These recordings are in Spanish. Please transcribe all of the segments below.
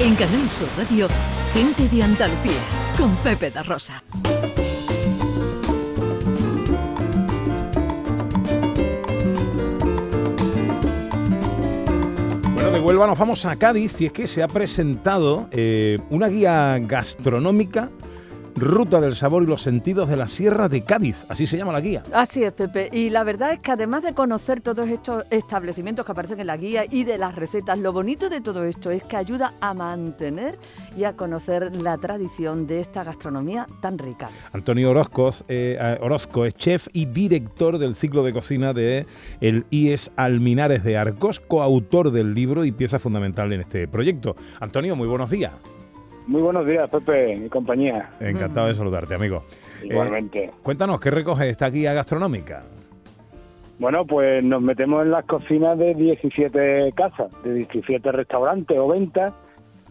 En Canal Sur Radio, Gente de Andalucía, con Pepe da Rosa. Bueno, de Huelva nos vamos a Cádiz y es que se ha presentado eh, una guía gastronómica Ruta del Sabor y los Sentidos de la Sierra de Cádiz. Así se llama la guía. Así es, Pepe. Y la verdad es que además de conocer todos estos establecimientos que aparecen en la guía y de las recetas, lo bonito de todo esto es que ayuda a mantener y a conocer la tradición de esta gastronomía tan rica. Antonio Orozco, eh, Orozco es chef y director del ciclo de cocina de el IES Alminares de Arcos, coautor del libro y pieza fundamental en este proyecto. Antonio, muy buenos días. Muy buenos días, Pepe y compañía. Encantado de saludarte, amigo. Igualmente. Eh, cuéntanos, ¿qué recoge esta guía gastronómica? Bueno, pues nos metemos en las cocinas de 17 casas, de 17 restaurantes o ventas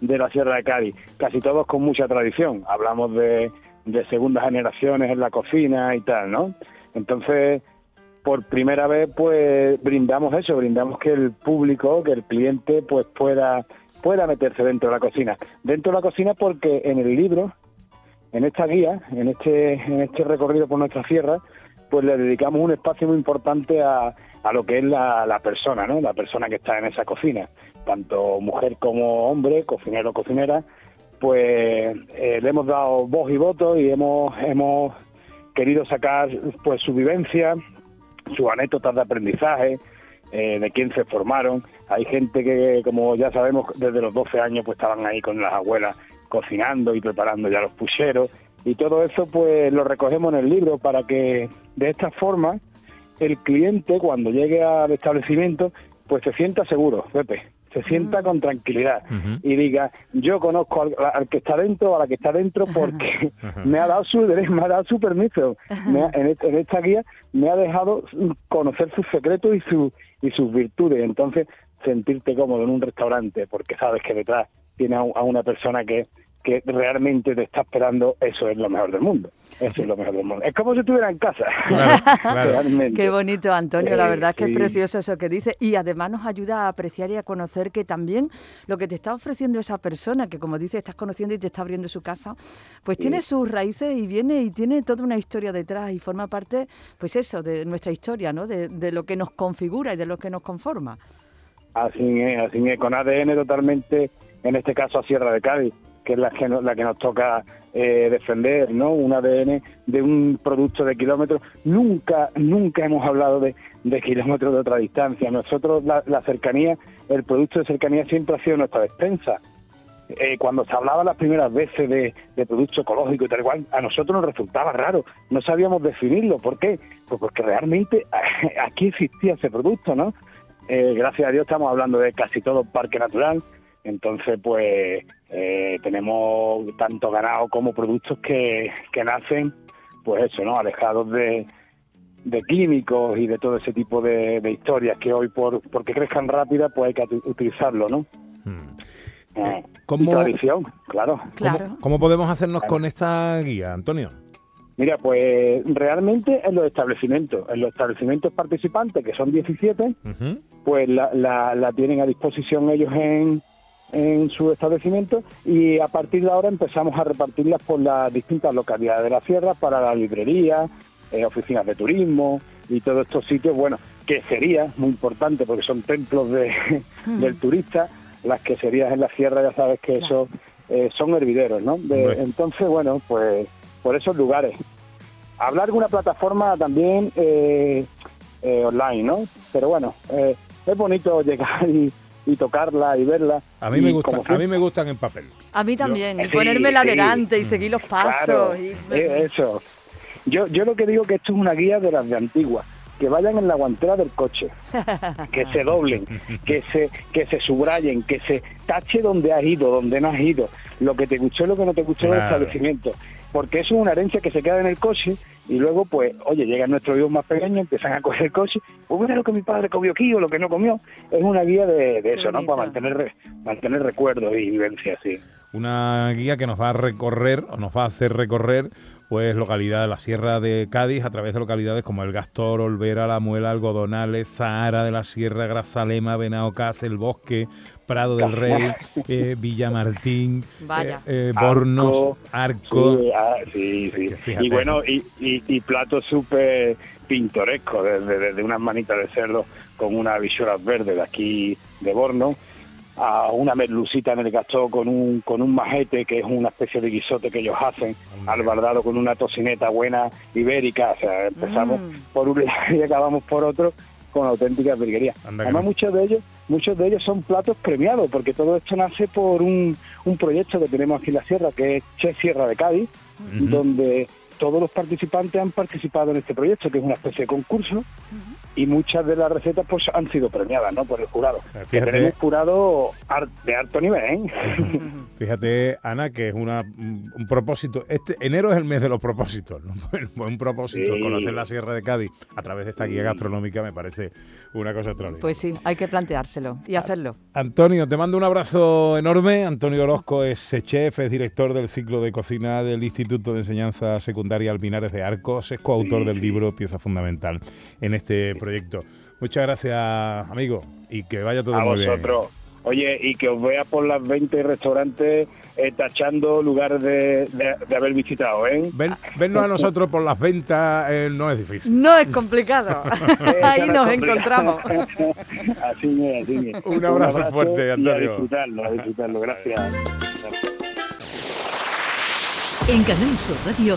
de la Sierra de Cádiz, casi todos con mucha tradición. Hablamos de, de segundas generaciones en la cocina y tal, ¿no? Entonces, por primera vez, pues brindamos eso, brindamos que el público, que el cliente, pues pueda pueda meterse dentro de la cocina. Dentro de la cocina porque en el libro, en esta guía, en este, en este recorrido por nuestra sierra, pues le dedicamos un espacio muy importante a, a lo que es la, la, persona, ¿no? La persona que está en esa cocina, tanto mujer como hombre, cocinero o cocinera, pues eh, le hemos dado voz y voto y hemos, hemos querido sacar pues su vivencia, sus anécdotas de aprendizaje, eh, de quién se formaron. Hay gente que, como ya sabemos, desde los 12 años pues estaban ahí con las abuelas cocinando y preparando ya los pucheros. Y todo eso pues lo recogemos en el libro para que de esta forma el cliente cuando llegue al establecimiento pues se sienta seguro, Pepe, se sienta con tranquilidad y diga, yo conozco al, que está dentro o a la que está dentro porque me ha dado su me ha dado su permiso. en, en, esta guía me ha dejado conocer sus secretos y su y sus virtudes. Entonces, sentirte cómodo en un restaurante porque sabes que detrás tiene a una persona que, que realmente te está esperando, eso es lo mejor del mundo. Eso es lo mejor del mundo. Es como si estuviera en casa. Qué bonito, Antonio. La verdad es que es precioso eso que dice. Y además nos ayuda a apreciar y a conocer que también lo que te está ofreciendo esa persona, que como dice, estás conociendo y te está abriendo su casa, pues tiene sus raíces y viene y tiene toda una historia detrás y forma parte, pues eso, de nuestra historia, ¿no? De, de lo que nos configura y de lo que nos conforma. Así es, así es, con ADN totalmente, en este caso a Sierra de Cádiz que es la que, la que nos toca eh, defender, ¿no? Un ADN de un producto de kilómetros. Nunca, nunca hemos hablado de, kilómetros de otra distancia. Nosotros, la, cercanía, el producto de cercanía siempre ha sido nuestra despensa. Eh, cuando se hablaba las primeras veces de, producto ecológico y tal igual, a nosotros nos resultaba raro, no sabíamos definirlo. ¿Por qué? Pues porque realmente aquí existía ese producto, ¿no? Eh, gracias a Dios estamos hablando de casi todo parque natural, entonces, pues eh, tenemos tanto ganado como productos que, que nacen, pues eso, ¿no? Alejados de, de químicos y de todo ese tipo de, historias que hoy, por porque crezcan rápidas, pues hay que utilizarlo, ¿no? Hmm. Eh, ¿Cómo, tradición, claro. ¿Cómo, podemos hacernos con esta guía, Antonio? Mira, pues realmente en los establecimientos, en los establecimientos participantes, que son 17, pues la, la, la, tienen a disposición ellos en, en su establecimiento y a partir de ahora empezamos a repartirlas por las distintas localidades de la sierra para la librería, eh, oficinas de turismo y todos estos sitios, bueno, que sería muy importante porque son templos de, hmm. del turista, las que serían en la sierra ya sabes que eso eh, son hervideros, ¿no? entonces, bueno, pues por esos lugares. Hablar de una plataforma también eh, online, ¿no? Pero bueno, es bonito llegar y y tocarla y verla. A mí, me, gusta, a mí me gustan en papel. A mí también, y ponérmela adelante y seguir los pasos. y... Eso. Yo, yo lo que digo que esto es una guía de las de antiguas que vayan en la guantera del coche, que se doblen, que se que se subrayen, que se tache donde has ido, donde no has ido, lo que te gustó y lo que no te gustó del establecimiento, porque eso es una herencia que se queda en el coche y luego, pues, oye, llegan nuestros hijos más pequeños, empiezan a coger coche, pues mira lo que mi padre comió aquí o lo que no comió. Es una guía de, eso, ¿no? Para mantener, mantener recuerdos y vivencias, sí una guía que nos va a recorrer o nos va a hacer recorrer pues localidades de la Sierra de Cádiz a través de localidades como El Gastor, Olvera, La Muela, Algodonales, Sahara de la Sierra, Grazalema, Benaocaz, El Bosque, Prado del Rey, eh, Villamartín, eh, eh, Bornos, Arco. Ah, sí, sí, Y bueno, y, y, platos súper pintorescos, desde, unas manitas de cerdo con unas visuras verdes de aquí de Borno a una merlucita en el gastó con un, con un majete, que es una especie de guisote que ellos hacen, al bardado con una tocineta buena ibérica. O sea, empezamos mm. por un lado y acabamos por otro con auténtica virguería. Además, muchos de ellos muchos de ellos son platos premiados, porque todo esto nace por un, un proyecto que tenemos aquí en la sierra, que es Che Sierra de Cádiz, donde todos los participantes han participado en este proyecto, que es una especie de concurso, y muchas de las recetas pues han sido premiadas ¿no? por el jurado. Fíjate, tenemos jurado de alto nivel. ¿eh? Fíjate, Ana, que es una, un propósito. Este enero es el mes de los propósitos. ¿no? un propósito, conocer la Sierra de Cádiz a través de esta guía gastronómica me parece una cosa extraordinaria. Pues sí, hay que planteárselo y hacerlo. Antonio, te mando un abrazo enorme. Antonio Orozco es chef, es director del ciclo de cocina del Instituto de Enseñanza Secundaria Alminares de Arcos, es coautor del libro Pieza Fundamental en este proyecto. Muchas gracias, amigo, y que vaya todo muy vosotros. Oye, y que os vea por las 20 restaurantes eh, tachando lugares de, haber visitado, ¿eh? Ven, vernos a nosotros por las ventas eh, no es difícil. No es complicado. Ahí nos encontramos. así es, así es. Un abrazo, fuerte, Antonio. a disfrutarlo, a disfrutarlo. Gracias. En Canal Sur Radio,